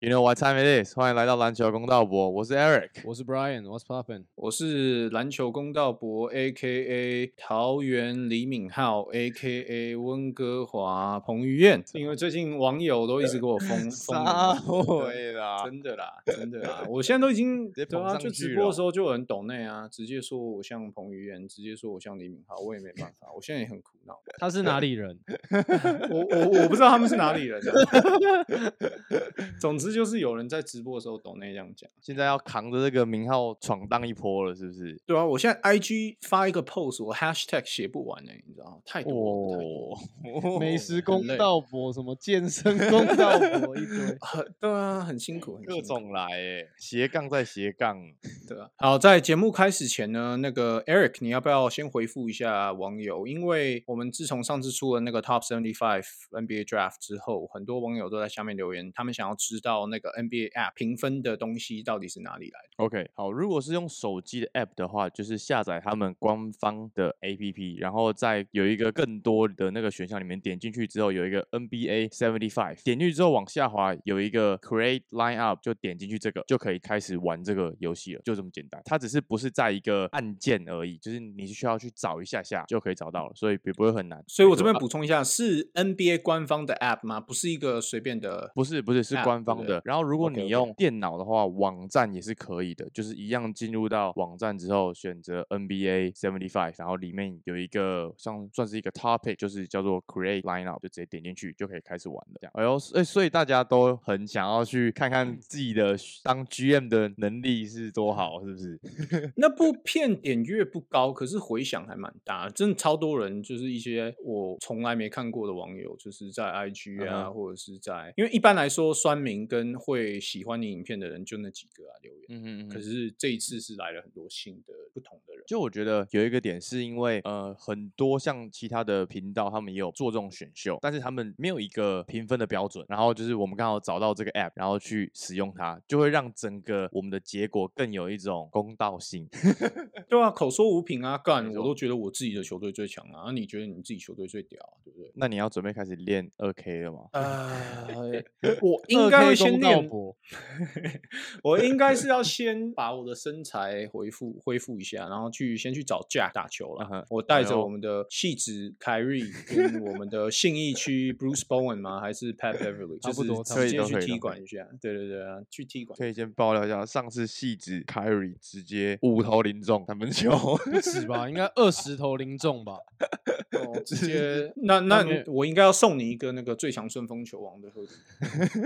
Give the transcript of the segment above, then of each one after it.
You know what time it is？欢迎来到篮球公道博，我是 Eric。我是 Brian，What's poppin？我是篮球公道博，A.K.A. 桃园李敏镐，A.K.A. 温哥华彭于晏。因为最近网友都一直给我封 封撒我会啦，真的啦，真的啦！我现在都已经接对啊，就直播的时候就有人懂内啊，直接说我像彭于晏，直接说我像李敏镐，我也没办法，我现在也很苦恼。他是哪里人？我我我不知道他们是哪里人、啊，总之就是有人在直播的时候抖内这样讲。现在要扛着这个名号闯荡一波了，是不是？对啊，我现在 IG 发一个 post，我 hashtag 写不完呢、你知道吗？太多美 食公道博，什么健身公道博一堆。很对啊，很辛苦，各辛苦种来诶，斜杠再斜杠。对啊。好，在节目开始前呢，那个 Eric，你要不要先回复一下网友？因为我们自从上次出了那个 Top Seventy Five NBA Draft 之后，很多网友都在下面留言，他们想要知道那个 NBA App 评分的东西到底是哪里来的。OK，好，如果是用手机的 App 的话，就是下载他们官方的 APP，然后在有一个更多的那个选项里面点进去之后，有一个 NBA Seventy Five，点进去之后往下滑有一个 Create Line Up，就点进去这个就可以开始玩这个游戏了，就这么简单。它只是不是在一个按键而已，就是你需要去找一下下就可以找到了，所以也不会很难。所以我这边补充一下，是 NBA 官方的 App 吗？不是一个随便的。不是不是是官方的。然后如果你用电脑的话，网站也是可以的，就是一样进入到网站之后，选择 NBA Seventy Five，然后里面有一个像算是一个 topic，就是叫做 Create Lineup，就直接点进去就可以开始玩了。这样，哎呦，所以所以大家都很想要去看看自己的当 GM 的能力是多好，是不是？那部片点阅不高，可是回响还蛮大，真的超多人，就是一些我从来没看过的网友，就是在 IG 啊，嗯或者是在，因为一般来说酸民跟会喜欢你影片的人就那几个啊留言，嗯哼嗯哼。可是这一次是来了很多新的不同的人，就我觉得有一个点是因为呃很多像其他的频道，他们也有做这种选秀，但是他们没有一个评分的标准。然后就是我们刚好找到这个 app，然后去使用它，就会让整个我们的结果更有一种公道性。对啊，口说无凭啊，干我都觉得我自己的球队最强啊，啊你觉得你自己球队最屌啊，对不对？那你要准备开始练二 K 了吗？呃，我应该会先练，我应该是要先把我的身材恢复恢复一下，然后去先去找 Jack 打球了。我带着我们的戏子凯瑞跟我们的信义区 Bruce Bowen 吗？还是 Pat Beverly？差不多直接去踢馆一下。对对对啊，去踢馆。可以先爆料一下，上次戏子 Kyrie 直接五投零中三分球，不止吧？应该二十投零中吧？哦，直接那那我应该要送你一个那个最强顺风球王的盒子。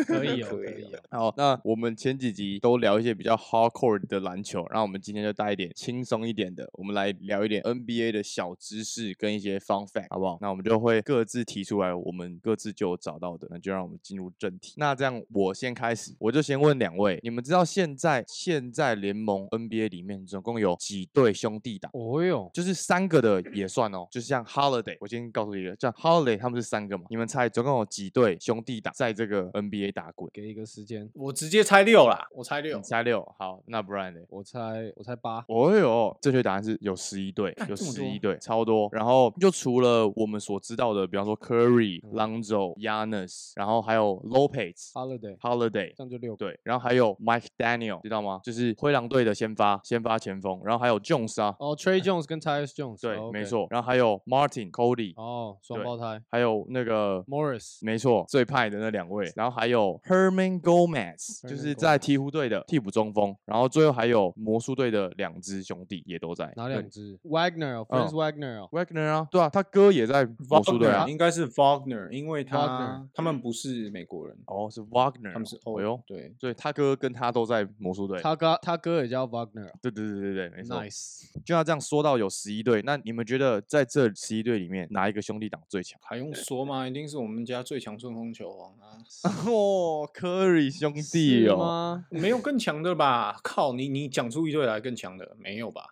可以哦，可以可以哦。好，那我们前几集都聊一些比较 hardcore 的篮球，然后我们今天就带一点轻松一点的，我们来聊一点 NBA 的小知识跟一些 fun fact，好不好？那我们就会各自提出来，我们各自就找到的，那就让我们进入正题。那这样我先开始，我就先问两位，你们知道现在现在联盟 NBA 里面总共有几对兄弟党？哦哟，就是三个的也算哦，就是像 Holiday，我先告诉你一个，像 Holiday 他们是三个嘛，你们猜总共有几对兄弟党在这个 NBA 打滚？给一个时间，我直接猜六啦，我猜六你。猜六，好，那不然呢？我猜我猜八。哦哟，正确答案是有十一队，有十一队，超多。然后就除了我们所知道的，比方说 Curry、嗯。Lonzo、Yanis，然后还有 Lopez、Holiday，Holiday，这样就六。对，然后还有 Mike Daniel，知道吗？就是灰狼队的先发先发前锋，然后还有 Jones 啊，哦，Trey Jones 跟 Tyus Jones，对，没错，然后还有 Martin、Cody，哦，双胞胎。还有那个 Morris，没错，最派的那两位，然后还有 Herman Gomez，就是在鹈鹕队的替补中锋，然后最后还有魔术队的两支兄弟也都在。哪两只？Wagner 哦，Franz Wagner 哦，Wagner 啊，对啊，他哥也在魔术队啊。应该是 Wagner，因为他 Wagner 他们不是美国人，哦，是 Wagner，他们是哦哎呦，对，对他哥跟他都在魔术队。他哥他哥也叫 Wagner 哦对对对对对，没错。，Nice。就要这样说到有十一队，那你们觉得在这十一队里面，哪一个兄弟党最强？还用说吗？一定是我们家最强顺风球王啊！哦，Curry 兄弟哦，没有更强的吧？靠，你你讲出一队来更强的，没有吧？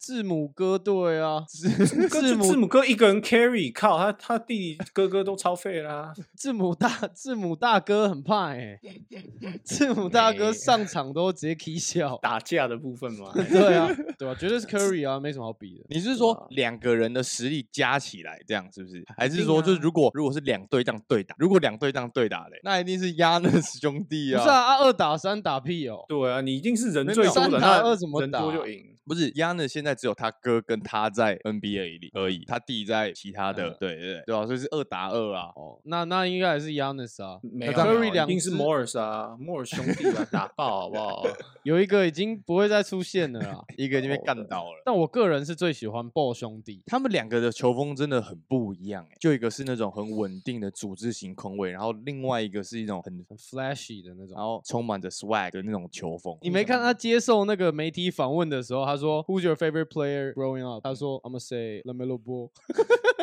哥对啊，字字母字母哥一个人 carry，靠他他弟弟哥哥都超废啦、字母大字母大哥很怕哎、字母大哥上场都直接 k 笑。打架的部分嘛。对啊，对啊，绝对是 carry 啊，没什么好比的。你是说啊两个人的实力加起来这样是不是？还是说就是啊如果如果是两队这样对打，如果两队这样对打嘞，那一定是亚纳斯兄弟啊！不是啊，啊二打三打屁哦。对啊，你一定是人最多的，那打二怎么人多就赢。不是亚纳现在只有他哥跟他在 NBA 里而已，他弟在其他的，嗯对对对对啊，所以是二打二啊。哦，那那应该还是 Yanis 啊。那没有 Curry 两一定是支 Morris 啊，Morris 兄弟啊，打爆好不好？有一个已经不会再出现了啦。一个已经被哦干倒了。但我个人是最喜欢 Ball 兄弟。他们两个的球风真的很不一样、欸，就一个是那种很稳定的组织型空位，然后另外一个是一种很很 flashy 的那种然种。后充满着 swag 的那种球风。你没看他接受那个媒体访问的时候，他说 Who's your favorite player growing up？他说 I'm gonna say Lamelo Ball。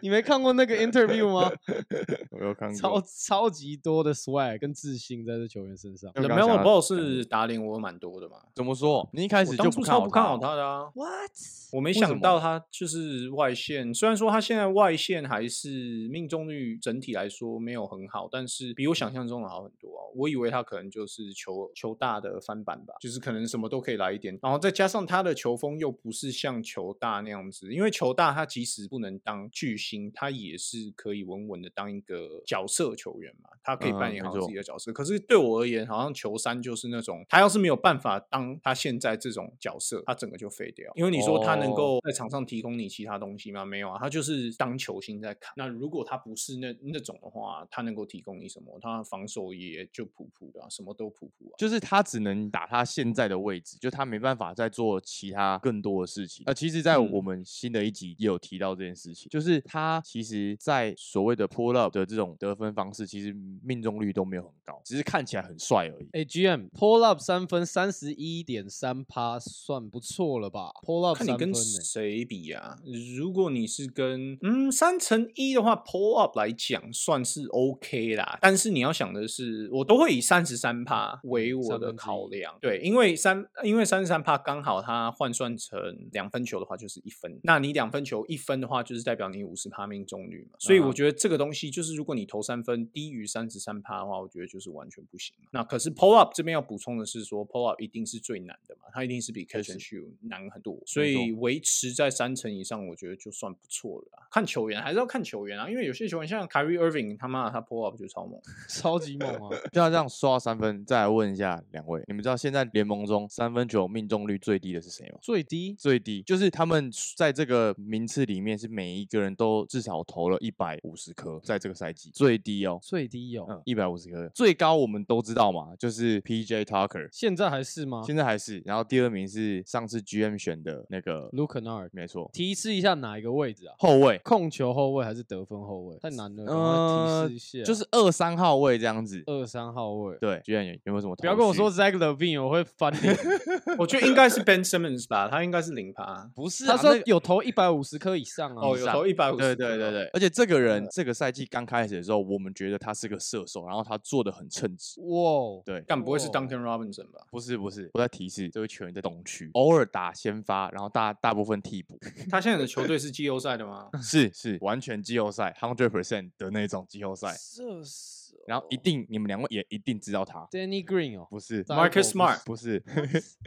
你没看过那个 interview 吗？我有看超过，超级多的 swag 跟自信在这球员身上。我 The 刚刚 Melo 想要 Ball 是打脸我蛮多的嘛。怎么说？你一开始就我当初超不看好不看好他的啊。What？我没想到他就是外线，虽然说他现在外线还是命中率整体来说没有很好，但是比我想象中的好很多啊。我以为他可能就是球球大的翻版吧，就是可能什么都可以来一点，然后再加上他的球风又不是像球大那样子，因为球大他即使不能当巨星，他也是可以稳稳的当一个角色球员嘛，他可以扮演好自己的角色。可是对我而言，好像球三就是那种他要是没有办法当他现在这种角色，他整个就废掉。因为你说他能哦够在场上提供你其他东西吗？没有啊，他就是当球星在看。那如果他不是那那种的话，他能够提供你什么？他防守也就普普的、啊，什么都普普啊。就是他只能打他现在的位置，就他没办法再做其他更多的事情。呃，其实，在我嗯们新的一集也有提到这件事情，就是他其实，在所谓的 pull up 的这种得分方式，其实命中率都没有很高，只是看起来很帅而已。哎，GM pull up 三分三十一点三趴，算不错了吧？pull up 看你跟？谁比啊？如果你是跟嗯三乘一的话，pull up 来讲算是 OK 啦。但是你要想的是，我都会以三十三帕为我的考量。对，因为三因为三十三帕刚好它换算成两分球的话就是一分，那你两分球一分的话，就是代表你五十帕命中率嘛。所以我觉得这个东西就是，如果你投三分低于三十三帕的话，我觉得就是完全不行嘛。那可是 pull up 这边要补充的是说，pull up 一定是最难的嘛，它一定是比 catch and shoot 难很多，所以维持在三成以上，我觉得就算不错了啦。看球员还是要看球员啊，因为有些球员像 Kyrie Irving，他妈的他 pull up 就超猛。超级猛啊！就要这样刷三分，再来问一下两位，你们知道现在联盟中三分球命中率最低的是谁吗？最低最低就是他们在这个名次里面是每一个人都至少投了一百五十颗，在这个赛季最低哦，最低哦，嗯，一百五十颗。最高我们都知道嘛，就是 P.J. Tucker，现在还是吗现在还是。然后第二名是上次 GM 选的那个，？Luke Kennard，没错，提示一下哪一个位置啊？后卫，控球后卫还是得分后卫？太难了，提示一下。就是二三号位这样子。二三号位。对，GM 有有没有什么？不要跟我说，Zach Levine，我会翻脸。我觉得应该是 Ben Simmons 吧，他应该是零趴。不是啊、他说有投一百五十颗以上啊。哦，有投一百五十。对对对对，，而且这个人这个赛季刚开始的时候，我们觉得他是个射手，然后他做的很称职。哇，对，但不会是哦 Duncan Robinson 吧？不是不是，我在提示这位球员在东区，偶尔打先发，然后大大部分替补，他现在的球队是季后赛的吗？是是完全季后赛 hundred percent 的那种季后赛，射手。然后一定你们两位也一定知道他，Danny Green 哦。不是 Marcus Smart 不是，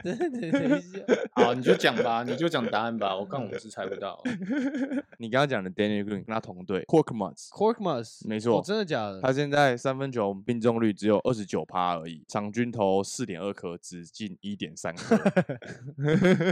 好，你就讲吧，你就讲答案吧。我看我们是猜不到。你刚刚讲的 Danny Green 跟他同队 q u a r k m a s 没错哦真的假的？他现在三分球命中率只有二十九趴而已，场均投四点二颗，只进一点三颗。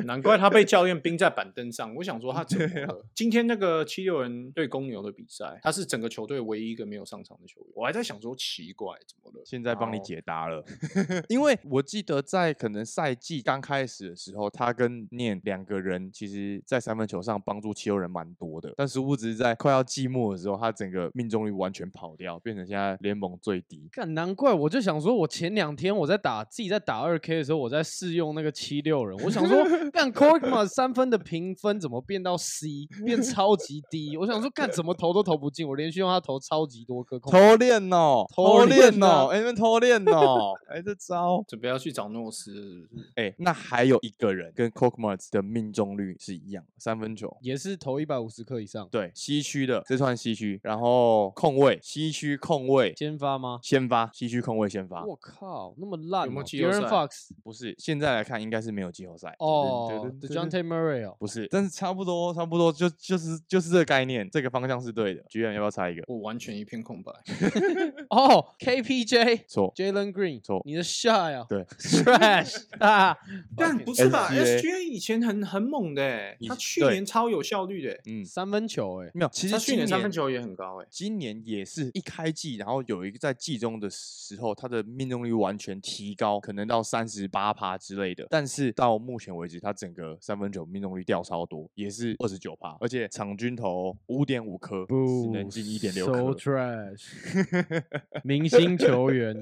难怪他被教练冰在板凳上。我想说他怎么了？今天那个七六人对公牛的比赛，他是整个球队唯一一个没有上场的球员。我还在想说奇怪，怎么了？现在帮你解答了，因为我记得在可能赛季刚开始的时候，他跟念两个人其实在三分球上帮助七六人蛮多的，但殊不知在快要季末的时候，他整个命中率完全跑掉，变成现在联盟最低。干，难怪我就想说，我前两天我在打自己在打二 K 的时候，我在试用那个七六人，我想说，干 Corkmas 三分的评分怎么变到 C，变超级低？我想说，干怎么投都投不进，我连续用他投超级多颗控球，偷练哦，哦，偷偷练哦，哎，你们偷练哦，哎，这招，准备要去找诺斯了是不是？哎，那还有一个人跟 c o k m a r t 的命中率是一样，三分球。也是投一百五十克以上。对，西区的，这算西区，然后控卫，西区控卫先发吗？先发，西区控卫先发，我靠，那么烂、哦！有没有季后赛 Fox 不是，现在来看应该是没有季后赛。哦对，The John T. Murray 哦，不是，但是差不多，差不多就就是就是这个概念，这个方向是对的。居然要不要猜一个？我完全一片空白。哦，KPJ 错，Jalen Green，错你的 shot 呀对，，trash 啊！但不是吧 SGA？SGA 以前很很猛的他去年超有效率的欸，嗯，三分球哎，没有，其实他去年三分球也很高哎。今年也是一开季，然后有一个在季中的时候，他的命中率完全提高，可能到三十八趴之类的。但是到目前为止，他整个三分球命中率掉超多，也是二十九趴，而且场均投五点五颗，只能进一点六 So。trash，明星球员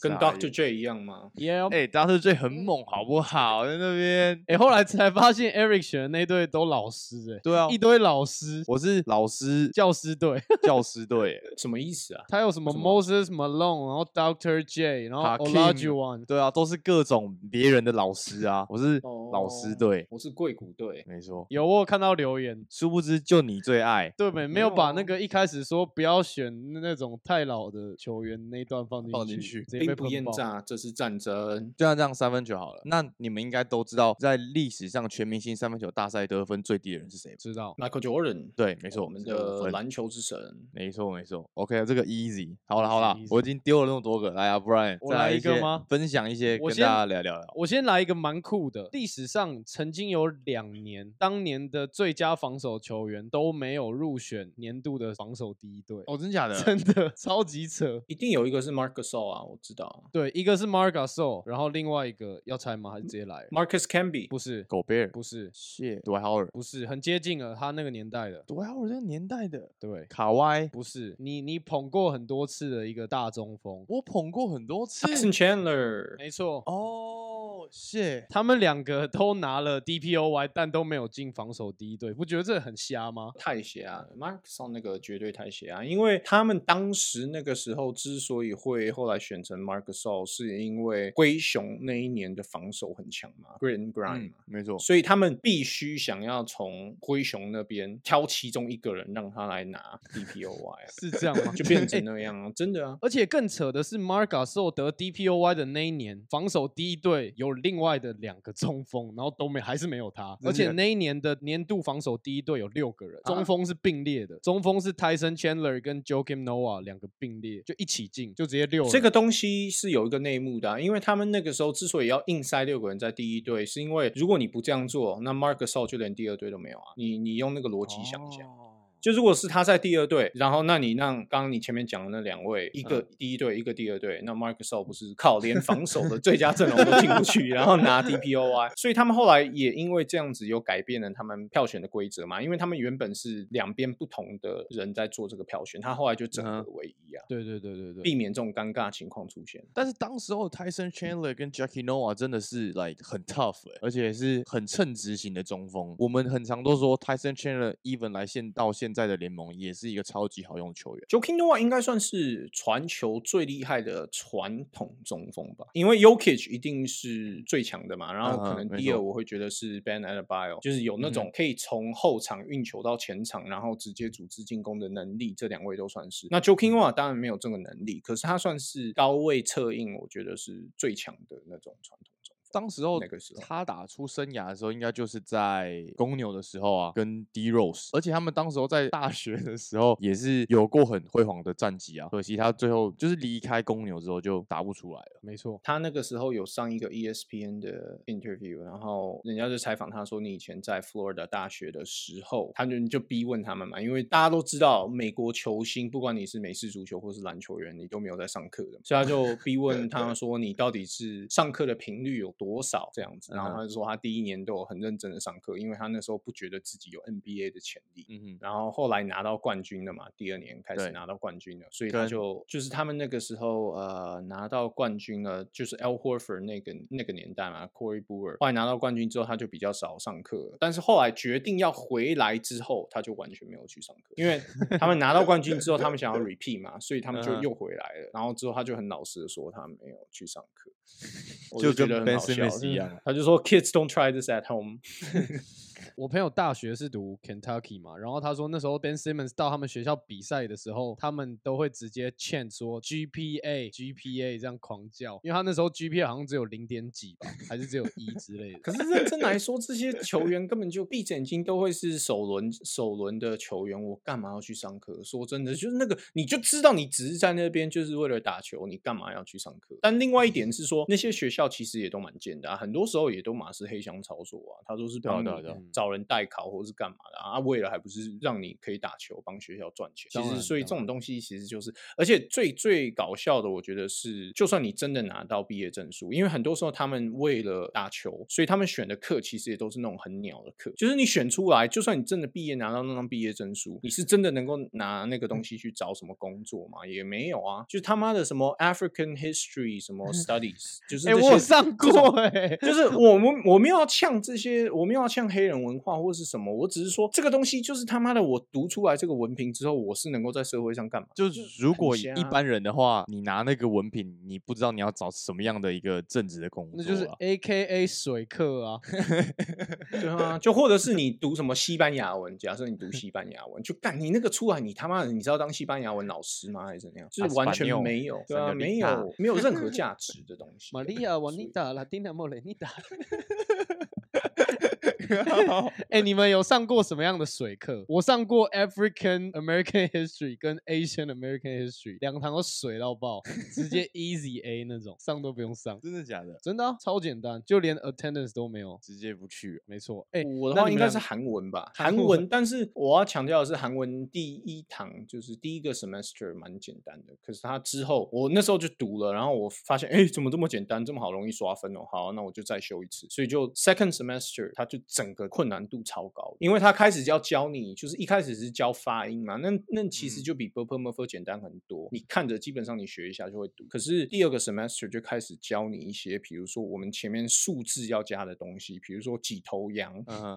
跟傻 Dr. 眼 J 一样吗？，Yeah，哎、大特最很猛，好不好？在那边，哎，后来才发现 Eric 选的那队都老师哎，对啊一，堆老师，我是老师教师队，教师队，什么意思啊？他有什么 Moses Malone，然后 Dr. J，然后 Hakeem Olajuwon，对啊，都是各种别人的老师啊，我是老师哦队，我是贵谷队。没错。有我有看到留言，殊不知就你最爱，对没？没没有有把那啊个一开始说不要选那种太老的球员那一段放进放进去直接被兵不爆。厌诈，这是战争。就像这样三分球好了。那你们应该都知道，在历史上全明星三分球大赛得分最低的人是谁吧？知道 Michael Jordan，对，没错，我们的篮球之神。没错没错。OK，这个 easy。好了好了 Easy，我已经丢了那么多个，来啊，不然我来再一个吗分享一些，跟我先大家聊聊聊。我先来一个蛮酷的，历史上曾经有两年，当年的最佳防守球员都没有入选年度的防守第一队，哦，真假的？真的超级扯。一定有一个是 Marcus Gasol 啊，我知道啊。对，一个是 Marc Gasol，然后另外一个要猜吗？还是直接来？Marcus Camby，不是，狗贝尔，不是，谢，杜海豪尔，不是，很接近了，他那个年代的。杜海豪尔这个年代的对，卡哇，不是你你捧过很多次的一个大中锋，我捧过很多次。Tyson Chandler，没错。哦，谢，他们两个都拿了 DPOY，但都没有进防守第一队，不觉得这很瞎吗？太瞎啊！Marcus 那个绝对太瞎啊！因为他们当时那个时候之所以会后来选成 Marcus，是因为灰熊那一年的防守很强嘛 and Grind 嗯嘛，，没错。所以他们必须想要从灰熊那边挑其中一个人让他来拿 DPOY，啊 是这样吗？就变哎成那样啊！真的啊！而且更扯的是 m a r a s o 得 DPOY 的那一年，防守第一队有另外的两个中锋，然后都没还是没有他。而且那一年的年度防守第一队有六个人，啊中锋是并列的，中锋是 Tyson Chandler 跟 Joakim Noah 两个并列，就一起进，就直接六人。这个东西是有一个内幕的、啊，因为他们那个时候之所以要硬塞六个人在第一队，是因为如果你不这样做，那 Marcus 就连第二队都没有啊。你你用那个逻辑想一下。哦就如果是他在第二队，然后那你让刚刚你前面讲的那两位，一个第一队，一个第二队，那 Microsoft 不是靠连防守的最佳阵容都进不去，然后拿 DPOI，所以他们后来也因为这样子有改变了他们票选的规则嘛，因为他们原本是两边不同的人在做这个票选，他后来就整合嗯为一啊，对对对对对，避免这种尴尬情况出现。但是当时候 Tyson Chandler 跟 Jackie Noah 真的是 like 很 tough，、欸、而且是很称职型的中锋。我们很常都说 Tyson Chandler even 来现到现在的联盟也是一个超级好用的球员。Joakim Noah 应该算是传球最厉害的传统中锋吧，因为 Yokich 一定是最强的嘛，然后可能第二我会觉得是 Ben Adebayo，就是有那种可以从后场运球到前场，然后直接组织进攻的能力，这两位都算是。那 Joakim Noah 当然没有这个能力，可是他算是高位策应，我觉得是最强的那种传统。当时候那个时候他打出生涯的时候，应该就是在公牛的时候啊，跟 D Rose，而且他们当时候在大学的时候也是有过很辉煌的战绩啊。可惜他最后就是离开公牛之后就打不出来了。没错。他那个时候有上一个 E ESPN 的 interview，然后人家就采访他说：“你以前在 Florida 大学的时候，他就就逼问他们嘛，因为大家都知道美国球星，不管你是美式足球或是篮球员，你都没有在上课的，所以他就逼问他 说：你到底是上课的频率有多多少这样子。然后他就说他第一年都有很认真的上课，因为他那时候不觉得自己有 NBA 的潜力。嗯哼，然后后来拿到冠军了嘛，第二年开始拿到冠军了，所以他就就是他们那个时候呃拿到冠军了，就是 Al Horford 那个那个年代嘛，Corey Brewer 后来拿到冠军之后，他就比较少上课了，但是后来决定要回来之后，他就完全没有去上课，因为他们拿到冠军之后，他们想要 repeat 嘛，所以他们就又回来了，然后之后他就很老实的说他没有去上课，我就觉得很好笑Simmons 就是一样啊他就说 Kids don't try this at home。 我朋友大学是读 Kentucky 嘛，然后他说那时候 Ben Simmons 到他们学校比赛的时候，他们都会直接 chant 说 GPA GPA 这样狂叫，因为他那时候 GPA 好像只有零点几吧，还是只有一之类的。可是认真来说，这些球员根本就闭着眼睛都会是首轮首轮的球员，我干嘛要去上课？说真的，就是那个你就知道你只是在那边就是为了打球，你干嘛要去上课？但另外一点是说，那些学校其实也都蛮贱的啊，很多时候也都马是黑箱操作啊，他都是帮你对啊对啊对啊找人代考或是干嘛的啊，啊为了还不是让你可以打球，帮学校赚钱。其实所以这种东西其实就是，而且最最搞笑的，我觉得是，就算你真的拿到毕业证书，因为很多时候他们为了打球，所以他们选的课其实也都是那种很鸟的课，就是你选出来，就算你真的毕业拿到那张毕业证书，你是真的能够拿那个东西去找什么工作吗？也没有啊，就是他妈的什么 African History 什么 Studies，就是哎、我有上过哎、就是我们我们要呛这些，我们要呛黑人文化或是什么，我只是说这个东西就是他妈的，我读出来这个文凭之后，我是能够在社会上干嘛？就是如果一般人的话，你拿那个文凭，你不知道你要找什么样的一个正职的工作啊，那就是 A K A 水课啊。对啊，就或者是你读什么西班牙文，假设你读西班牙文，就干你那个出来，你他妈的你知道当西班牙文老师吗？还是怎样？就是完全没有，对啊，没有没有任何价值的东西。玛利亚·瓦尼达、拉丁纳·莫雷尼达。哎、你们有上过什么样的水课？我上过 African American History 跟 Asian American History，两堂都水到爆，直接 Easy A 那种，上都不用上，真的假的？真的、啊、超简单，就连 attendance 都没有。直接不去，没错，哎、我的话应该是韩文吧，韩文。但是我要强调的是，韩文第一堂就是第一个 semester 蛮简单的，可是他之后我那时候就读了，然后我发现，哎，怎么这么简单，这么好容易刷分哦？好，那我就再修一次。所以就 second semester 他就整个困难度超高，因为他开始要教你，就是一开始是教发音嘛，那那其实嗯就比 b u r p l e m u r p h 简单很多，你看着基本上你学一下就会读。可是第二个 semester 就开始教你一些，比如说我们前面数字要加的东西，比如说几头羊，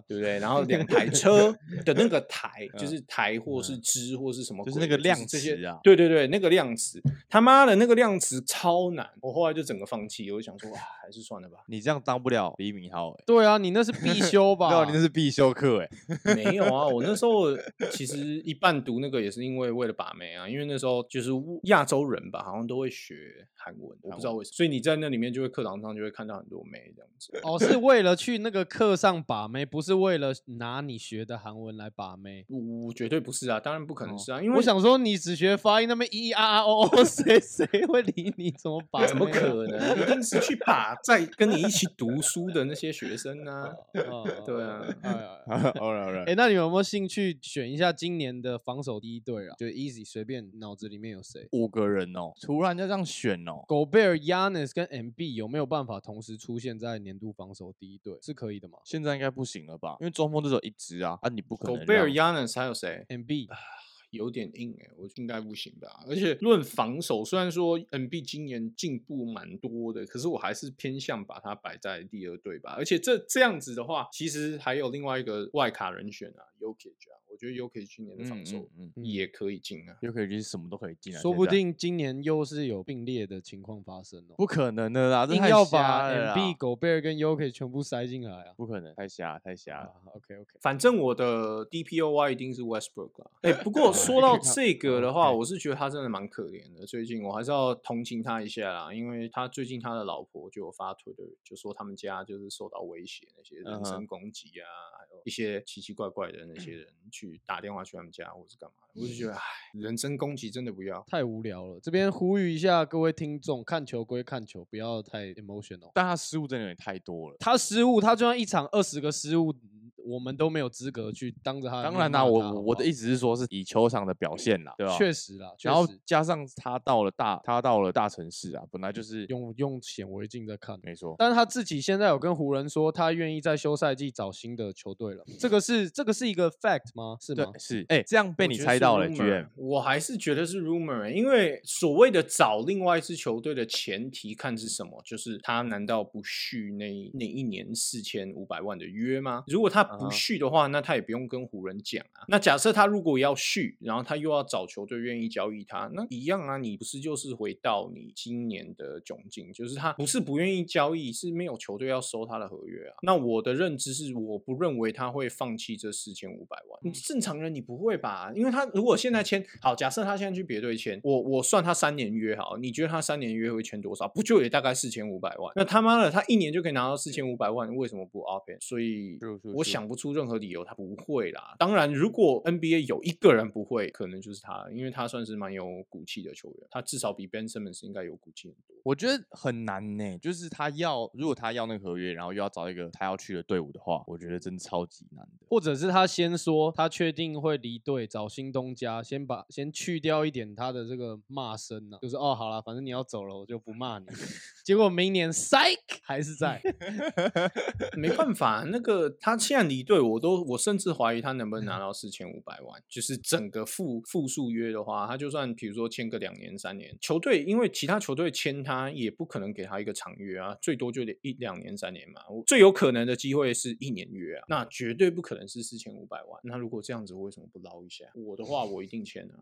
对不对？然后两台车 的那个台，就嗯是台或是支或是什么，就是那个量这些词啊对对对，那个量词，他妈的那个量词超难，我后来就整个放弃，我就想说，哇，还是算了吧。你这样当不了李敏镐哎，对啊，你那是必修吧？对啊，你那是必修课哎，没有啊，我那时候其实一半读那个也是因为为了把妹啊，因为那时候就是亚洲人吧，好像都会学韩文，我不知道为什么，所以你在那里面就会课堂上就会看到很多妹这样子。哦，是为了去那个课上把妹，不是为了拿你学的韩文来把妹。我绝对不是啊，当然不可能哦是啊，因为我想说，你只学发音，那边咿咿啊啊哦哦，谁谁会理你？怎么把啊？怎么可能？一定是去把在跟你一起读书的那些学生啊。哦？对啊哎呀好了好了哎，，那你有没有兴趣选一下今年的防守第一队啊？就 Easy 随便脑子里面有谁？五个人哦，突然就这样选哦，狗贝尔、Yanis 跟 MB 有没有办法同时出现在年度防守第一队？是可以的吗现在应该不行了吧？因为中锋只有一直啊，啊你不可能狗贝尔、让 Yanis 还有谁？？MB 有点硬哎、我应该不行吧？而且论防守，虽然说 NB 今年进步蛮多的，可是我还是偏向把它摆在第二队吧。而且这这样子的话，其实还有另外一个外卡人选啊 y o k i 啊，我觉得 y o k i 今年的防守也可以进啊。又可以就是什么都可以进来，说不定今年又是有并列的情况发生哦。不可能的啦，这硬太瞎要把了啦 MB、狗贝尔跟 Yoke 全部塞进来啊！不可能，太瞎太瞎了。OK OK，反正我的 DPOY 一定是 Westbrook 啦。哎、不过说到 这个的话，我是觉得他真的蛮可怜的。最近我还是要同情他一下啦，因为他最近他的老婆就有发推的，就说他们家就是受到威胁，那些人身攻击啊，还有一些奇奇怪怪的那些人去打电话去他们家或是干嘛的。我就觉得，唉，人身攻击真的不要。太无聊了。这边呼吁一下各位听众，看球归看球，不要太 emotional。但他失误真的有点太多了。他失误，他就算一场二十个失误，我们都没有资格去当着他的当然啦，我我的意思，是说，是以球场的表现啦，对吧？确实啦，确然后加上他到了大，他到了大城市啊，本来就是用用显微镜在看。没错，但是他自己现在有跟湖人说，他愿意在休赛季找新的球队了。这个是这个是一个 fact 吗？是吗？是，哎，这样被你猜到了 rumor，GM。我还是觉得是 rumor，欸因为所谓的找另外一支球队的前提看是什么？就是他难道不续那那一年四千五百万的约吗？如果他不续的话，那他也不用跟湖人讲啊。那假设他如果要续，然后他又要找球队愿意交易他，那一样啊，你不是就是回到你今年的窘境，就是他不是不愿意交易，是没有球队要收他的合约啊。那我的认知是，我不认为他会放弃这四千五百万。你正常人你不会吧？因为他如果现在签好，假设他现在去别队签，我我算他三年约好，你觉得他三年约会签多少？不就也大概四千五百万？那他妈的，他一年就可以拿到四千五百万，为什么不 opt in？所以我想不出任何理由他不会啦。当然，如果 NBA 有一个人不会，可能就是他，因为他算是蛮有骨气的球员，他至少比 Ben Simmons 应该有骨气很多。我觉得很难呢，就是他要，如果他要那个合约，然后又要找一个他要去的队伍的话，我觉得真的超级难的。或者是他先说他确定会离队找新东家，先把先去掉一点他的这个骂声呢、就是哦好了，反正你要走了，我就不骂你。结果明年 psych 还是在，没办法，那个他现在离队，我都我甚至怀疑他能不能拿到四千五百万。就是整个复复数约的话，他就算比如说签个两年、三年，球队因为其他球队签他也不可能给他一个长约啊，最多就得一两年、三年嘛。我最有可能的机会是一年约啊，那绝对不可能是四千五百万。那如果这样子，为什么不捞一下？我的话，我一定签啊。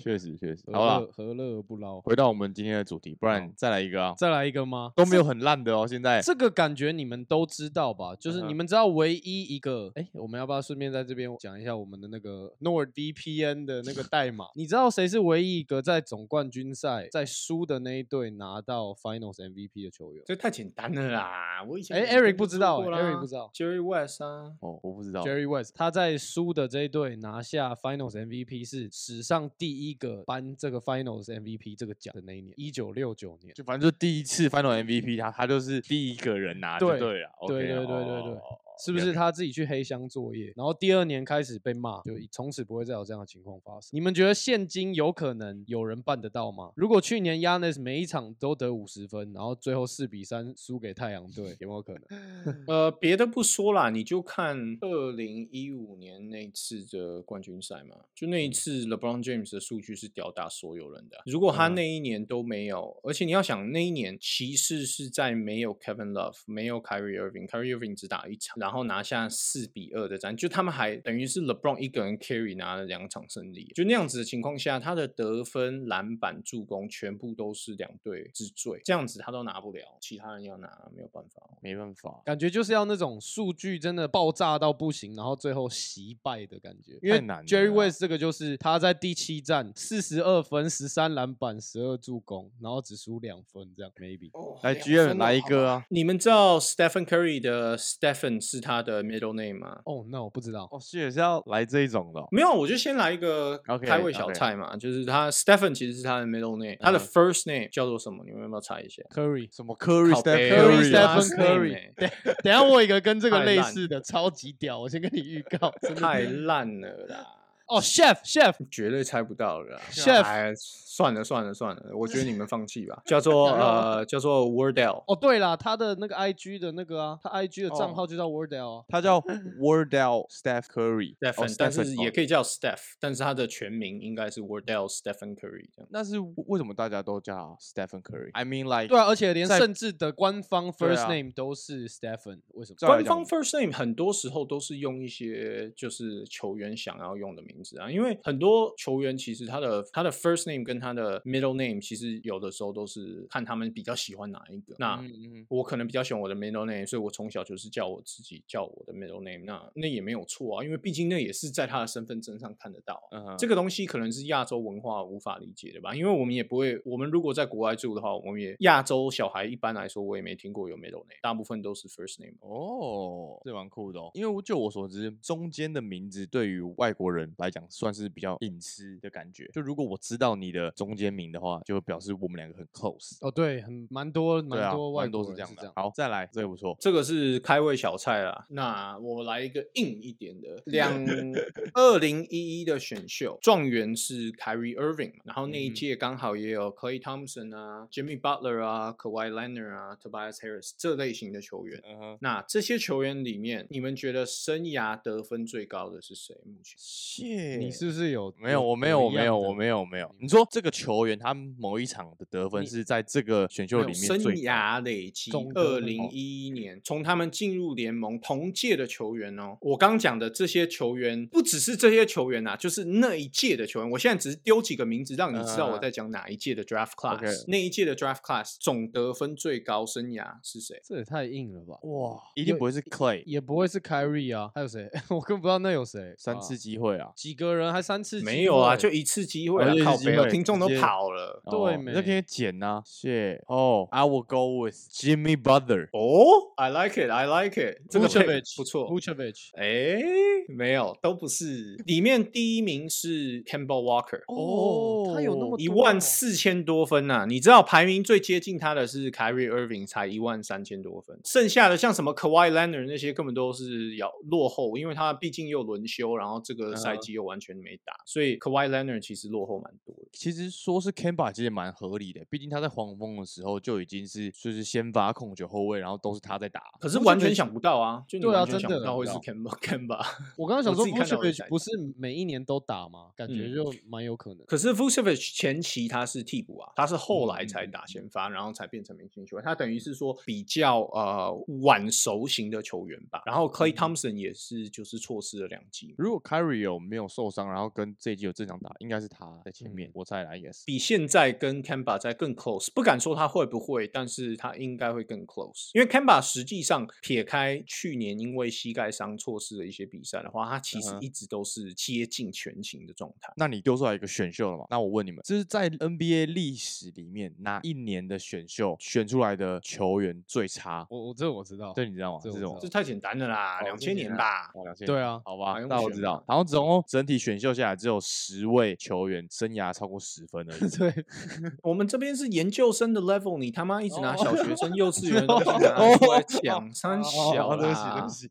确 实确实，好了，何乐而不捞？回到我们今天的主题，不然再来一个啊，再来一个吗？都没有很烂的哦，现在这个感觉你们都知道吧？就是你们知道唯一一个，哎、我们要不要顺便在这边讲一下我们的那个 NordVPN 的那个 代码？你知道谁是唯一一个在总冠军赛在输的那一队拿到 Finals MVP 的球员？这太简单了啦！我以前哎，Eric 不知道，Eric 不知道 Jerry West 啊，哦，我不知道 Jerry West，他在输的这一队拿下 Finals MVP 是史上第一个颁这个 Finals MVP 这个奖的那一年，一九六九年。就反正就第一次 Final MVP，他他就是第一个人拿，就对对了，对对对对对哦是不是他自己去黑箱作业，然后第二年开始被骂，就从此不会再有这样的情况发生？你们觉得现今有可能有人办得到吗？如果去年 Yanis 每一场都得五十分，然后最后四比三输给太阳队，有没有可能？呃，别的不说啦，你就看二零一五年那次的冠军赛嘛，就那一次 LeBron James 的数据是吊打所有人的。如果他嗯那一年都没有，而且你要想那一年骑士是在没有 Kevin Love、没有 Kyrie Irving，Kyrie Irving 只打一场，然后拿下四比二的战，就他们还等于是 LeBron 一个人 carry 拿了两场胜利，就那样子的情况下，他的得分、篮板、助攻全部都是两队之最，这样子他都拿不了，其他人要拿没有办法。没办法，感觉就是要那种数据真的爆炸到不行，然后最后惜败的感觉。因为难 Jerry West 这个就是他在第七战四十二分、十三篮板、十二助攻，然后只输两分，这样 maybe。来哦两 GM 来一个啊你们知道 Stephen Curry 的 Stephen 是他的 middle name 吗？哦、那我不知道。哦，是也是要来这一种的哦，没有，我就先来一个开胃小菜嘛就是他 Stephen 其实是他的 middle name，他的嗯 first name 叫做什么？你们要不要猜一下？Curry。什么 Curry Stephen Curry，欸等等下我有一个跟这个类似的，超级屌，我先跟你预告，真的太烂了啦，哦，Chef Chef 绝对猜不到了啦。Chef 哎，算了算了算了，我觉得你们放弃吧。叫做呃，叫做 Wordell，。哦，对啦，他的那个 IG 的那个啊，他 IG 的账哦号就叫 Wordell 啊。他叫 Wardell Steph Curry，哦 Stephen，但是也可以叫 Steph，但是他的全名应该是 Wardell Stephen Curry 这样。那是为什么大家都叫 Stephen Curry？I mean like 对啊，而且连在甚至的官方对 first 啊 name 都是 Stephen，为什么？官方 first name 很多时候都是用一些就是球员想要用的名字啊，因为很多球员其实他的他的 first name 跟他的 middle name 其实有的时候都是看他们比较喜欢哪一个。那我可能比较喜欢我的 middle name，所以我从小就是叫我自己叫我的 middle name，那那也没有错啊，因为毕竟那也是在他的身份证上看得到啊。嗯哼这个东西可能是亚洲文化无法理解的吧，因为我们也不会，我们如果在国外住的话，我们也亚洲小孩一般来说，我也没听过有 middle name，大部分都是 first name。哦，这蛮酷的哦。因为就我所知，中间的名字对于外国人来来讲算是比较隐私的感觉。就如果我知道你的中间名的话，就表示我们两个很 close。哦，对，很蛮多蛮多外蛮多国人是是这样的。好，再来，这个不错。这个是开胃小菜啦。那我来一个硬一点的，两 二零一一的选秀状元是 Kyrie Irving，然后那一嗯届刚好也有 Clay Thompson 啊、Jimmy Butler 啊、Kawhi Leonard 啊、Tobias Harris 这类型的球员。那这些球员里面，你们觉得生涯得分最高的是谁？目前谢你是不是有没有，我没有，我没有，我没有没有。你说这个球员他某一场的得分是在这个选秀里面生涯累积总，得分二零哦一一年从他们进入联盟同届的球员哦，我刚讲的这些球员不只是这些球员啊，就是那一届的球员。我现在只是丢几个名字，让你知道我嗯在讲哪一届的 draft class。那一届的 draft class 总得分最高生涯是谁？这也太硬了吧？哇，一定不会是 Clay，也不会是 Kyrie 啊，还有谁？我根本不知道那有谁。啊三次机会啊。几个人还三次没有啊，就一次机会靠北哦，就一次机会听众都跑了。对哦那可以没剪呐、谢。哦、i will go with Jimmy Butler。哦，I like it，I like it，这个 Vucevic 不错。Vucevic 哎，没有，都不是。里面第一名是 Campbell Walker，哦，他有那么一万四千多分呐、你知道排名最接近他的是 Kyrie Irving，才一万三千多分。剩下的像什么 Kawhi Leonard 那些根本都是要落后，因为他毕竟又轮休，然后这个赛嗯季又完全没打，所以 Kawhi Leonard 其实落后蛮多的。其实说是 Kemba 其实也蛮合理的，毕竟他在黄蜂的时候就已经是就是先发控球后卫，然后都是他在打。可是完全想不到啊，就你对啊真的想不到会是想 Kemba Kemba。我刚刚想说我自己看到我也吓 Vucevic 一不是每一年都打吗？感觉嗯就蛮有可能。可是 Vucevic 前期他是替补啊，他是后来才嗯打先发，然后才变成明星球员。他等于是说比较呃晚熟型的球员吧。然后 Clay 嗯 Thompson 也是就是错失了两季，如果 Kyrie 有没有受伤，然后跟这一季有正常打，应该是他在前嗯面，我猜啦，应该是。比现在跟 Kemba 在更 close。不敢说他会不会，但是他应该会更 close。因为 Kemba 实际上撇开去年因为膝盖伤错失的一些比赛的话，他其实一直都是接近全勤的状态。那你丢出来一个选秀了嘛？那我问你们，这是在 NBA 历史里面哪一年的选秀选出来的球员最差？我我这我知道，这你知道吗？这我知道这种这太简单了啦，哦两千年吧。哦，两千对啊，好吧那我知道。然后总共整体选秀下来，只有十位球员生涯超过十分而已。对，我们这边是研究生的 level，你他妈一直拿哦小学生、幼稚 园的东西拿出来讲，三小哦对不起，啦对不，起。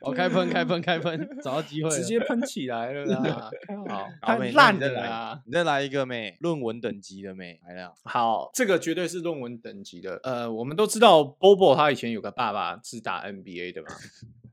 我开喷开喷开喷，找到机会直接喷起来了啦！好，太烂了你再来啦！你再来一个妹，论文等级的妹来了。好，这个绝对是论文等级的。呃，我们都知道 Bobo 他以前有个爸爸是打 NBA 的嘛。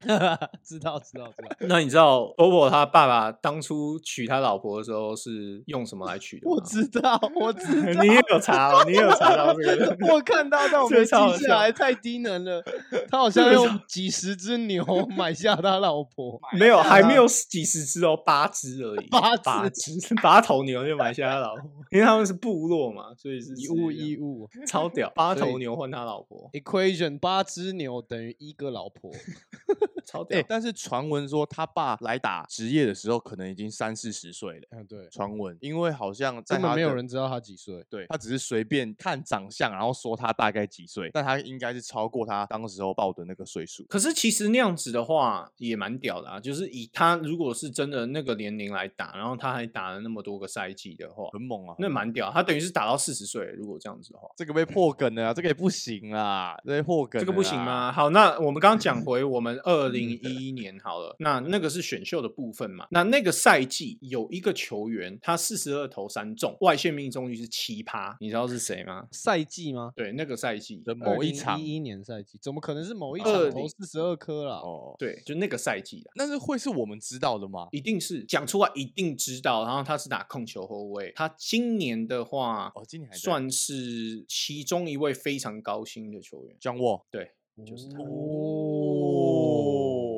知道知道知道。那你知道 OPPO 他爸爸当初娶他老婆的时候是用什么来娶的吗？我知道，我知 道，你也有查哦，你也有查到这个。我看到，但我这没记超好笑下来，太低能了。他好像用几十只牛买下他老婆，没有，还没啊有几十只哦，八只而已。八八只只，八头牛就买下他老婆，因为他们是部落嘛，所以是一物是一物。超屌，八头牛换他老婆，Equation 八只牛等于一个老婆，超屌。哎、但是传闻说他爸来打职业的时候，可能已经三四十岁了。嗯，对，传闻，因为好像在根本没有人知道他几岁。对他只是随便看长相，然后说他大概几岁，但他应该是超过他当时候报的那个岁数。可是其实那样子的话也蛮屌的啊，就是以他如果是真的那个年龄来打，然后他还打了那么多个赛季的话，很猛啊！那蛮屌。他等于是打到四十岁，如果这样子的话。这个被破梗了啊，这个也不行啦，这被破梗，这个不行？吗？好，那我们刚刚讲回我们二嗯零一一年好了，那那个是选秀的部分嘛？那那个赛季有一个球员，他四十二投三中，外线命中率是七趴，你知道是谁吗？赛季吗？对，那个赛季的某一场一一年赛季，怎么可能是某一场投四十二颗啦？哦，对，就那个赛季的。那是会是我们知道的吗？一定是讲出来，一定知道。然后他是打控球后卫，他今年的话，哦，今年还算是其中一位非常高薪的球员。江沃对，就是他，哦，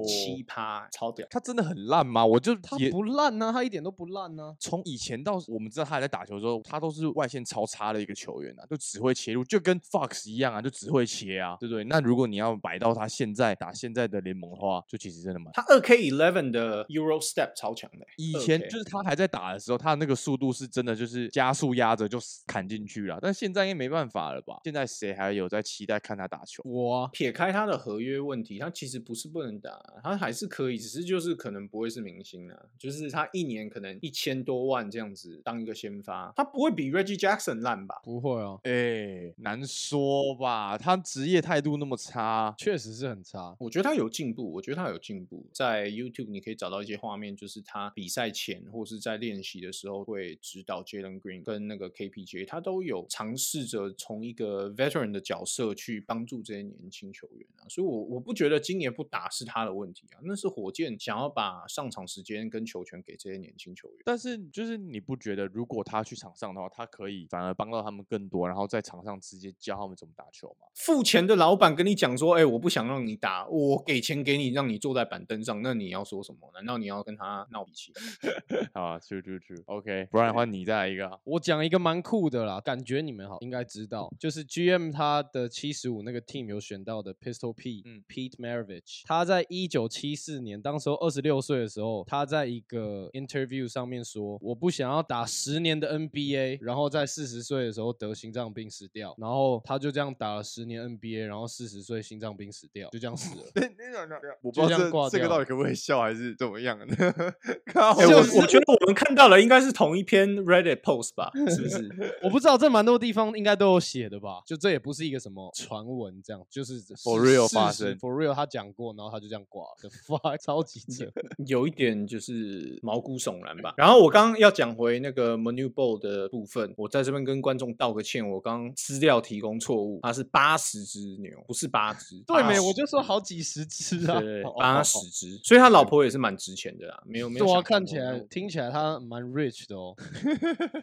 七趴，超屌。他真的很烂吗？我就他也不烂呢，他一点都不烂呢。从以前到我们知道他还在打球的时候，他都是外线超差的一个球员啊，就只会切入，就跟 Fox 一样啊，就只会切啊，对不对？那如果你要摆到他现在打现在的联盟的话，就其实真的蛮。他二 K eleven 的 Euro Step 超强的欸，以前就是他还在打的时候，他那个速度是真的就是加速压着就砍进去了，但现在应该没办法了吧？现在谁还有在期待看他打球？我啊撇开他的合约问题，他其实不是不能打，啊，他还是可以，只是就是可能不会是明星啊，就是他一年可能一千多万这样子当一个先发，他不会比 Reggie Jackson 烂吧？不会啊，哎，难说吧？他职业态度那么差，确实是很差。我觉得他有进步，我觉得他有进步。在 YouTube 你可以找到一些画面，就是他比赛前或是在练习的时候会指导 Jalen Green 跟那个 KPJ，他都有尝试着从一个 veteran 的角色去帮助这些年轻球员啊。所以，我我不觉得今年不打是他的问题啊，那是火箭想要把上场时间跟球权给这些年轻球员。但是，就是你不觉得，如果他去场上的话，他可以反而帮到他们更多，然后在场上直接教他们怎么打球吗？付钱的老板跟你讲说：“哎，我不想让你打，我给钱给你，让你坐在板凳上，那你要说什么？难道你要跟他闹脾气？” 好，去去去，OK，不然的话你再来一个。我讲一个蛮酷的啦，感觉你们好应该知道，就是 GM 他的七十五那个 team 有选到的 Pistol P，嗯，Pete Maravich，他在一九七四年，当时候二十六岁的时候，他在一个 interview 上面说：“我不想要打十年的 NBA，然后在四十岁的时候得心脏病死掉。”然后他就这样打了十年 NBA，然后四十岁心脏病死掉，就这样死了。我不知道这这个到底可不可以笑还是怎么样的？靠！我我觉得我们看到了应该是同一篇 Reddit post 吧？是不是？我不知道，这蛮多地方应该都有写的吧？就这也不是一个什么传闻，这样就是 for real 发生，for real 他讲过，然后他就这样挂了，发超级扯，有一点就是毛骨悚然吧。然后我刚刚要讲回那个 Manu Ball 的部分，我在这边跟观众道个歉，我刚资料提供错误，它是八十只牛，不是八只。对没？我就说好几十只啊，八十只，所以他老婆也是蛮值钱的啦，没有没有。看起来听起来他蛮 rich 的哦，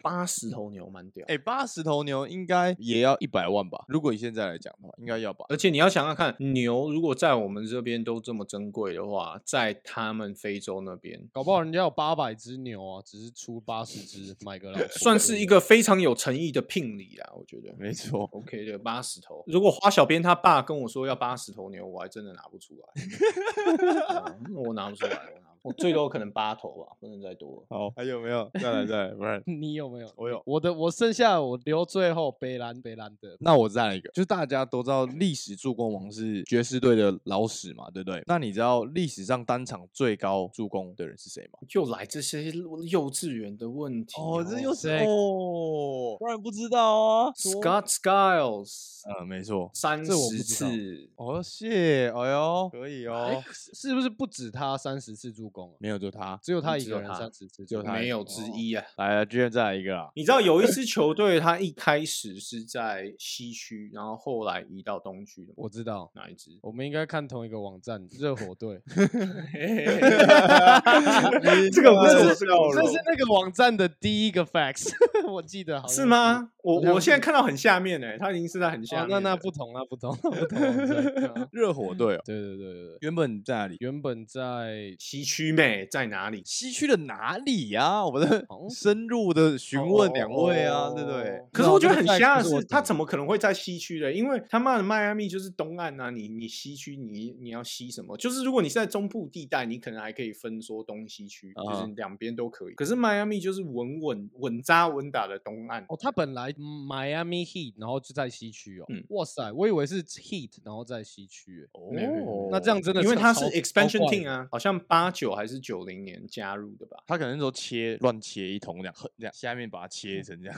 八十头牛蛮屌。哎，八十头牛应该也要一百万吧？如果以现在来讲的话，应该要吧。而且你要想想看，牛如果在我们这边都这么珍贵的话，在他们非洲那边，搞不好人家有八百只牛啊，只是出八十只买个老 算是一个非常有诚意的聘礼啦。我觉得没错，OK 的八十头。如果花小编他爸跟我说要八十头牛，我还真的拿不出来，我拿不出来。我最多可能八头吧，不能再多。好，还有没有？再来再来，不然 你有没有？我有，我的我剩下我留最后北兰北兰的。那我再来一个，就是大家都知道历史助攻王是爵士队的老史嘛，对不对？那你知道历史上单场最高助攻的人是谁吗？又来这些幼稚园的问题哦，这又谁？哦，不然不知道啊。Scott Skiles，嗯，没错，三十次。哦，谢，哎呦，可以哦。是不是不止他三十次助？没有，就他，只有他一个人三十次，就他没有之一啊！来了，居然再来一个啊！你知道 有一支球队，他一开始是在西区，然后后来移到东区的。我知道哪一支？我们应该看同一个网站，热火队。这个不是，这是那个网站的第一个 facts，我记得好是吗？我我现在看到很下面呢，他已经是在很下面。那那不同，那不同，不同。热火队，对对对对，原本在哪里？原本在西区妹在哪里？西区的哪里呀？我们 深入的询问两位啊，对不对？可是我觉得很瞎的是，他怎么可能会在西区的？因为他妈的迈阿密就是东岸啊，你你西区你你要西什么？就是如果你是在中部地带，你可能还可以分说东西区，就是两边都可以。可是迈阿密就是稳稳稳扎稳打的东岸哦，他本来。Miami Heat，然后就在西区哦。嗯，哇塞，我以为是 Heat，然后在西区。哦，那这样真的，因为他是 Expansion Team 啊，好像八九还是九零年加入的吧？他可能说切乱切一通这样，这样下面把它切成这样。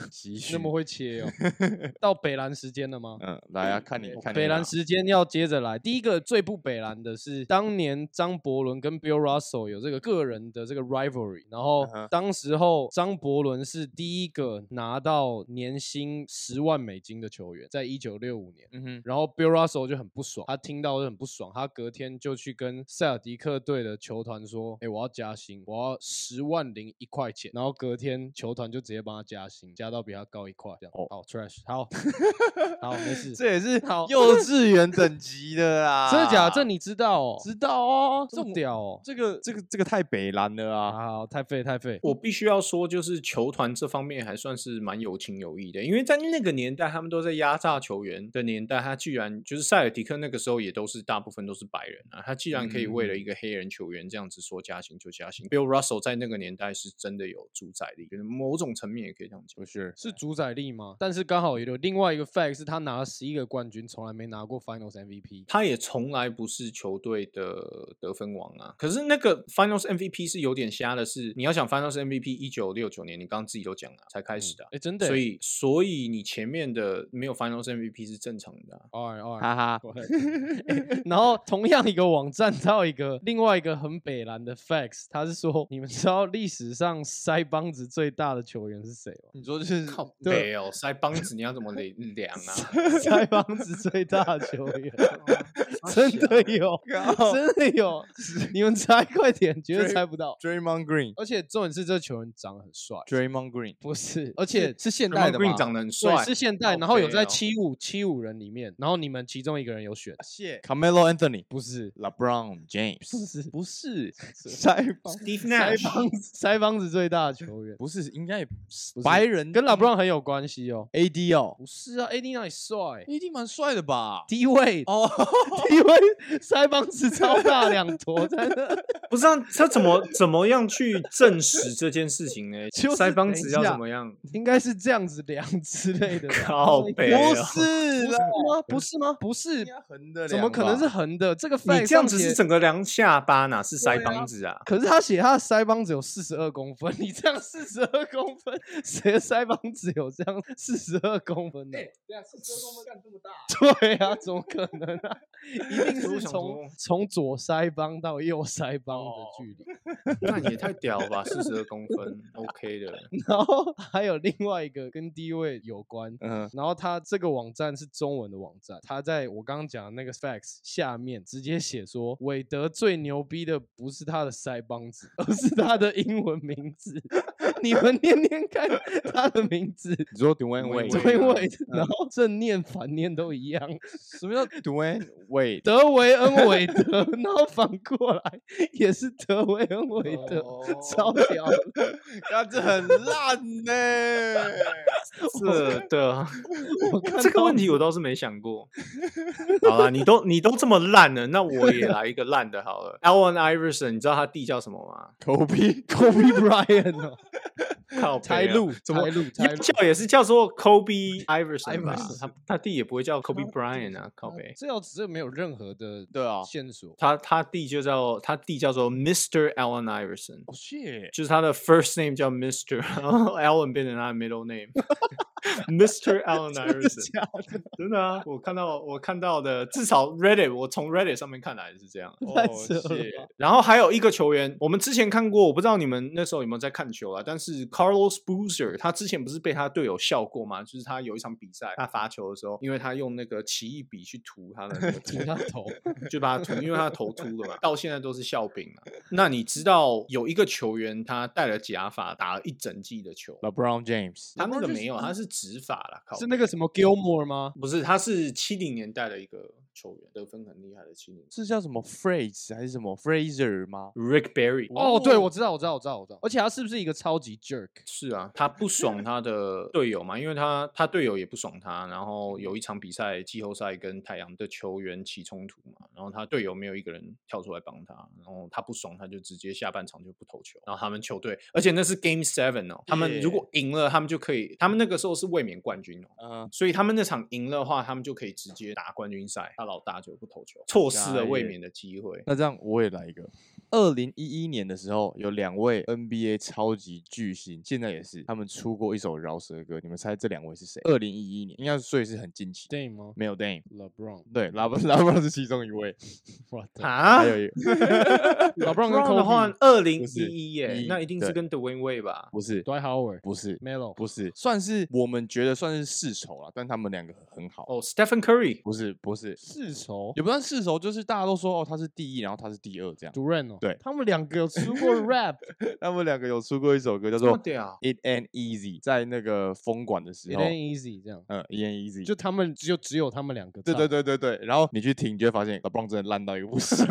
那么会切哦？到北蓝时间了吗？嗯，来啊，看你看北蓝时间要接着来。第一个最不北蓝的是当年张伯伦跟 Bill Russell 有这个个人的这个 rivalry，然后当时候张伯伦是第一个拿到年。薪十万美金的球员，在一九六五年，嗯哼，然后 Bill Russell 就很不爽，他听到就很不爽，他隔天就去跟塞尔迪克队的球团说：“哎，我要加薪，我要十万零一块钱。”然后隔天球团就直接帮他加薪，加到比他高一块，这样。哦，好，Trash，好，好，没事，这也是好幼稚园等级的啦，真的假？这你知道？哦？知道哦，这么屌？哦，这个，这个，这个太北蓝了啊！好，太废，太废。我必须要说，就是球团这方面还算是蛮有情有义的。因为在那个年代，他们都在压榨球员的年代，他居然就是塞尔迪克那个时候也都是大部分都是白人啊，他既然可以为了一个黑人球员这样子说说加薪就加薪。Bill Russell 在那个年代是真的有主宰力，某种层面也可以这样讲。不是是主宰力吗？但是刚好也有另外一个 fact 是他拿了十一个冠军，从来没拿过 Finals MVP。他也从来不是球队的得分王啊。可是那个 Finals MVP 是有点瞎的是，你要想 Finals MVP 一九六九年，你刚刚自己都讲了才开始的啊、哎，真的，所以所以你前面的没有 Finals MVP 是正常的啊、哎哎，哈哈，然后同样一个网站，到一个另外一个很北蓝的 facts，他是说，你们知道历史上腮帮子最大的球员是谁吗？你说就是靠对背哦，腮帮子你要怎么量量啊？腮帮子最大的球员，真的有，真的有，你们猜快点，绝对猜不到。Draymond Green。而且重点是这球员长得很帅，Draymond Green 不是，而且是现代的 Green？长得很对帅，是现代，然后有在七五七五人里面，然后你们其中一个人有选，谢 Carmelo Anthony、不是，LeBron James，是，不是 腮帮，Steve 腮帮子腮帮子最大的球员，不是应该也不是白人跟 LeBron 很有关系哦。AD 哦不是啊，AD 那里帅，AD 蛮帅的吧？？D 位哦，，D 位腮帮子超大两坨在那，不是啊，他怎么怎么样去证实这件事情呢？就是腮帮子要怎么样？应该是这样子量之类的吧。靠背不哦是啦吗？不是吗？不是怎么可能是？横的？这个你这样子是整个量下巴，哪是腮对啊帮子啊？可是他写他的腮帮子有四十二公分，你这样四十二公分，谁的腮帮子有这样四十二公分呢？对啊，四十二公分干这么大，对啊，怎么可能啊？一定是从从左腮帮到右腮帮的距离。那也太屌了吧，四十二公分，OK 的。然后还有另外一个跟低位有关，嗯，然后他这个网站是中文的网站，他在我刚刚讲的那个 facts 下面直接写说，韦德最牛逼的不是他的腮帮子，而是他的英文名字。你们念念看他的名字，你说 Dwayne Dwayne Wade，然后正念反念都一样，什么叫 Dwayne Wade？德维恩韦德，然后反过来也是德维恩韦德，超屌的。他这很烂呢。是的，我看这个问题我倒是没想过。好了，你都你都这么烂了，那我也来一个烂的好了。Allen Iverson，你知道他弟叫什么吗？Kobe Kobe Bryant 哦，靠猜路，怎么猜路。叫也是叫做 Kobe Iverson 吧他他弟也不会叫 Kobe Bryant 啊，靠背。这要这没有任何的对啊线索。他他弟就叫他弟叫做 Mr. Allen Iverson，哦 shit，就是他的 first name 叫 Mr，然后 Allen 变成他的 middle name。Mr. Allen Iverson，真的啊，我看到我看到的，至少 Reddit 我从 Reddit 上面看来是这样。哦扯了 shit 吧然后还有一个球员，我们之前看过，我不知道你们那时候有没有在看球啊？但是 Carlos Boozer 他之前不是被他队友笑过吗？就是他有一场比赛，他罚球的时候，因为他用那个奇异笔去涂他的那个 涂他头，就把他涂，因为他头秃了嘛，到现在都是笑柄啊。那你知道有一个球员他戴了假发打了一整季的球，LeBron James，他那个没有，他是直发啦，靠是那个什么 Gilmore 吗？不是，他是七零年代的一个球员，得分很厉害的七零。是叫什么 Phrase 还是什么 Fraser 吗？Rick Barry 哦，对，我知道，我知道，我知道，我知道。而且他是不是一个超级 jerk？是啊，他不爽他的队友嘛，因为他他队友也不爽他，然后有一场比赛季后赛跟太阳的球员起冲突嘛，然后他队友没有一个人跳出来帮他，然后他不爽，他就直接下半场就不投球，然后他们球队，而且那是 Game Seven 哦，他们如果赢了，他们就可以，他们那个时候是卫冕冠军哦。嗯，所以他们那场赢的话，他们就可以直接打冠军赛。他老大就不投球，错失了卫冕的机会。那这样我也来一个。二零一一年的时候，有两位 NBA 超级巨星，现在也是，他们出过一首饶舌歌，你们猜这两位是谁？二零一一年，应该所以是很近期。Dame 吗？没有 Dame，？LeBron，对，LeBron 是其中一位，啊？还有一个。LeBron 跟 Brown 的话 Kobe，，二零一一耶，那一定是对。跟 Dwayne Wade 吧？不是。Dwight Howard，不是。Melo，不是，算是我们觉得算是世仇了，但他们两个很好。哦，Stephen Curry，不是不是，世仇？也不算世仇，就是大家都说哦他是第一，然后他是第二这样。，Duran 哦，对。他们两个有出过 rap，他们两个有出过一首歌叫做《屌，It Ain't Easy》，在那个封馆的时候 It 候，ain't easy 这样，嗯，《It Ain't Easy》就他们就只有他们两个对对，对对对，然后你去听，你就会发现 LeBron 真的烂到一个不行。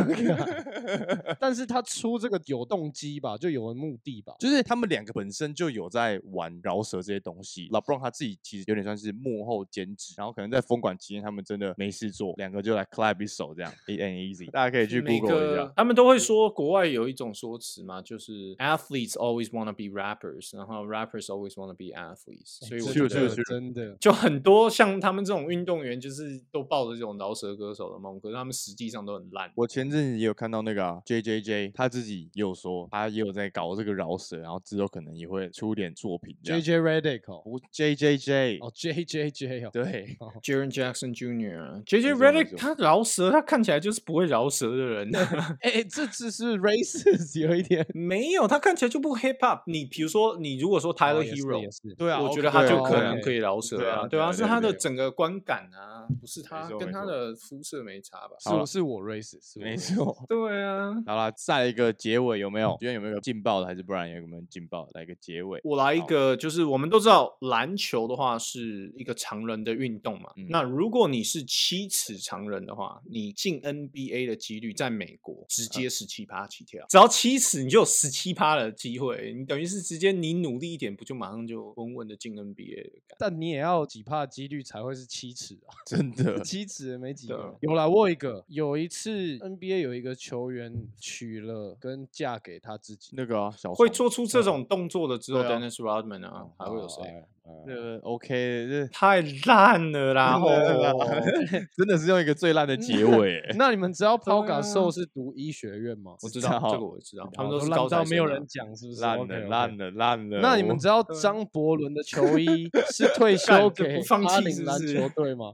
但是他出这个有动机吧，就有了目的吧，就是他们两个本身就有在玩饶舌这些东西，LeBron 他自己其实有点算是幕后兼职，然后可能在封馆期间他们真的没事做，两个就来 clap 一首这样，It Ain't Easy，大家可以去 Google 一下。他们都会说国外有一种说辞嘛，就是 athletes always want to be rappers，然后 rappers always want to be athletes，所以我是觉得真的。就很多像他们这种运动员，就是都抱着这种饶舌歌手的梦，可是他们实际上都很烂。我前阵子也有看到那个、啊、J J J，他自己也有说，他也有在搞这个饶舌，然后之后可能也会出点作品 J J Redick 哦，不 J J J，、哦 J J J 哦，对，Jaren Jackson Jr.、JJ 没错没 Redick，他饶舌，他看起来就是不会饶舌的人。哎、哎这只是 racist 有一点。没有，他看起来就不 hip hop。你比如说，你如果说 Tyler Hero，、也是对啊，我觉得他就哦可能可以饶舌对啊啊，对啊，是他的整个观感啊，不是他跟他的肤色没差吧？是不是我 racist，是没错。对啊，好了，再来一个结尾有没有？今天有没有劲爆的，还是不然有没有劲爆的？来一个结尾。我来一个，就是我们都知道篮球的话是一个常人的运动嘛。嗯那如果你是七尺常人的话，你进 NBA 的几率在美国直接十七趴起跳，只要七尺你就有十七趴的机会，你等于是直接你努力一点，不就马上就稳稳的进 NBA？但你也要几趴几率才会是七尺啊，真的。七尺也没几个。有啦，我有一个，有一次 NBA 有一个球员娶了跟嫁给他自己，那个啊，小会做出这种动作的只有对啊。Dennis Rodman 啊，还会有谁？哎？哎那个 OK，这太烂了啦！真的是用一个最烂的结尾 欸。那你们知道 p 对 o g a 啊 s o 是读医学院吗？我知知道道这个我知道，他们哦都是高烂到没有人讲，是不是？烂了，烂了，烂了。那你们知道张伯伦的球衣是 退休给哈林篮球队吗？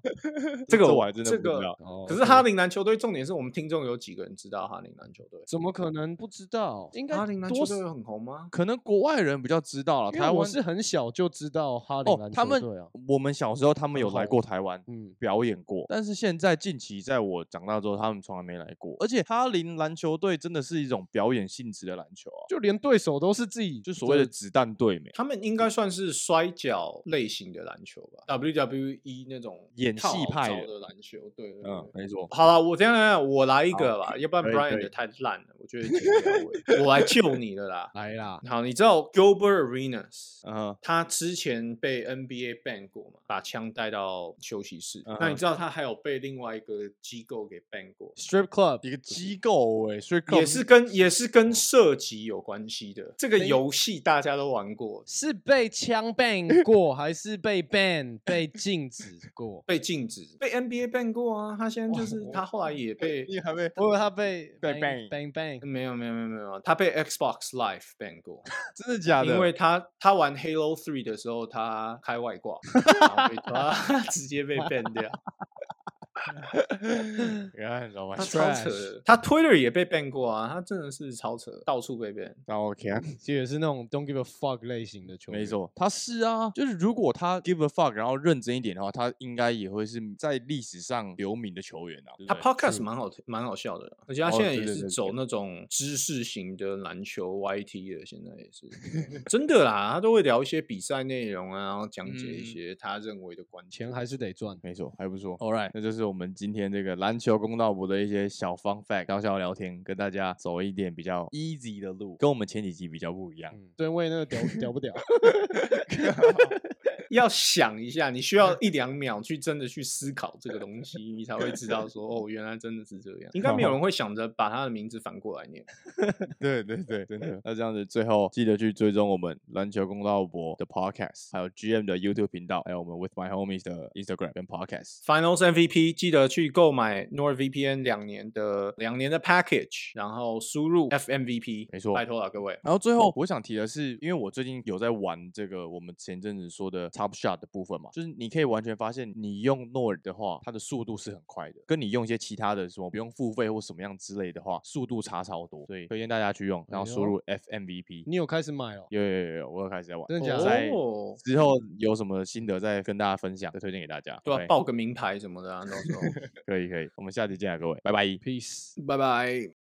这个我还真的不知道。哦可是哈林篮球队，重点是我们听众有几个人知道哈林篮球队？怎么可能不知道？应该哈林篮多球队很红吗？可能国外人比较知道了，台湾是很小就知道哈林哦篮，他们球队啊。我们小时候他们有来过台湾。嗯，表演过，但是现在近期在我长大之后，他们从来没来过。而且哈林篮球队真的是一种表演性质的篮球啊，就连对手都是自己，就所谓的子弹队没。他们应该算是摔跤类型的篮球吧，WWE 那种演戏派的招的篮球。对，对嗯，没错。好了，我这样来，我来一个吧，要不然可以 Brian 可以的太烂了，我觉得 我来救你了啦。来啦。好，你知道 Gilbert Arenas？嗯哼，他之前被 NBA ban 过嘛，把枪带到休息室。那你知道他还有被另外一个机构给 ban 过，Strip Club 一个机构哎、所以也是跟也是跟射击有关系的。这个游戏大家都玩过，是被枪 ban 过，还是被 ban 被禁止过？被禁止，被 NBA ban 过啊。他现在就是他后来也被你还没我以为他被 ban bang bang。没有没有没有没有，他被 Xbox Live ban 过，真的假的？因为他他玩 Halo Three 的时候他开外挂，然后被他 直接被 ban 掉。你看老板他超扯的，他 Twitter 也被 ban 过啊，他真的是超扯，到处被 ban。那 OK 啊，这也是那种 don't give a fuck 类型的球员。没，错，他是啊，就是如果他 give a fuck，然后认真一点的话，他应该也会是在历史上留名的球员啊。他 podcast 蛮好蛮好笑的，而且他哦现在也是走那种知识型的篮球 YT 的，现在也是 真的啦，他都会聊一些比赛内容啊，然后讲解一嗯些他认为的观点。钱还是得赚。没错，还不错。All right，那就是我们今天这个篮球公道博的一些小 fun fact，小小聊天，跟大家走一点比较 easy 的路，跟我们前几集比较不一样。嗯，对位那个屌屌不屌？要想一下，你需要一两秒去真的去思考这个东西，你才会知道说哦，原来真的是这样。应该没有人 会想着把他的名字反过来念。对对对，真的。那这样子，最后记得去追踪我们篮球公道博的 podcast，还有 GM 的 YouTube 频道，还有我们 With My Homies 的 Instagram 跟 podcast。Finals MVP 记得去购买 NordVPN 两年的两年的 package，然后输入 FMVP，没错拜托了各位。然后最后我想提的是，因为我最近有在玩这个我们前阵子说的 Top Shot 的部分嘛，就是你可以完全发现，你用 Nord 的话，它的速度是很快的，跟你用一些其他的什么不用付费或什么样之类的话，速度差超多，所以推荐大家去用，然后输入 FMVP。你有开始买哦？有有有有，我有开始在玩，真的假的在哦，之后有什么心得再跟大家分享，再推荐给大家。对啊报个名牌什么的啊，到时候。可以可以，我们下期见啊，各位，拜拜。Peace。拜拜。